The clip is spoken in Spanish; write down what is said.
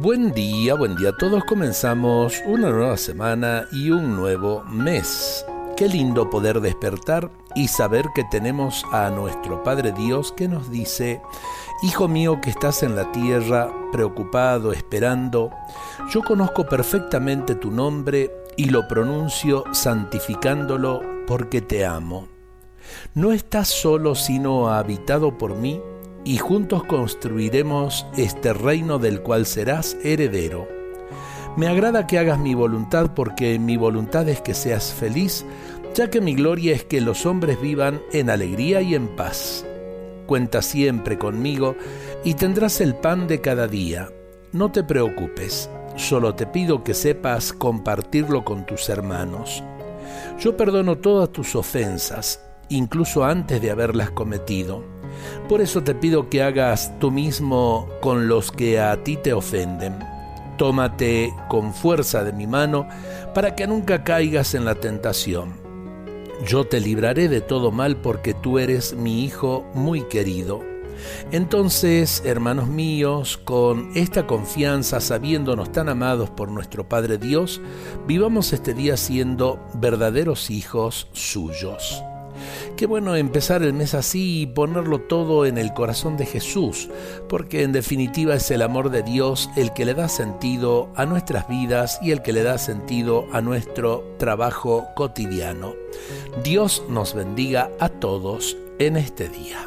Buen día, buen día a todos. Comenzamos una nueva semana y un nuevo mes. Qué lindo poder despertar y saber que tenemos a nuestro Padre Dios que nos dice, Hijo mío que estás en la tierra, preocupado, esperando, yo conozco perfectamente tu nombre y lo pronuncio santificándolo porque te amo. No estás solo sino habitado por mí y juntos construiremos este reino del cual serás heredero. Me agrada que hagas mi voluntad porque mi voluntad es que seas feliz, ya que mi gloria es que los hombres vivan en alegría y en paz. Cuenta siempre conmigo y tendrás el pan de cada día. No te preocupes, solo te pido que sepas compartirlo con tus hermanos. Yo perdono todas tus ofensas, incluso antes de haberlas cometido por eso te pido que hagas tú mismo con los que a ti te ofenden. Tómate con fuerza de mi mano para que nunca caigas en la tentación. Yo te libraré de todo mal porque tú eres mi Hijo muy querido. Entonces, hermanos míos, con esta confianza, sabiéndonos tan amados por nuestro Padre Dios, vivamos este día siendo verdaderos hijos suyos. Qué bueno empezar el mes así y ponerlo todo en el corazón de Jesús, porque en definitiva es el amor de Dios el que le da sentido a nuestras vidas y el que le da sentido a nuestro trabajo cotidiano. Dios nos bendiga a todos en este día.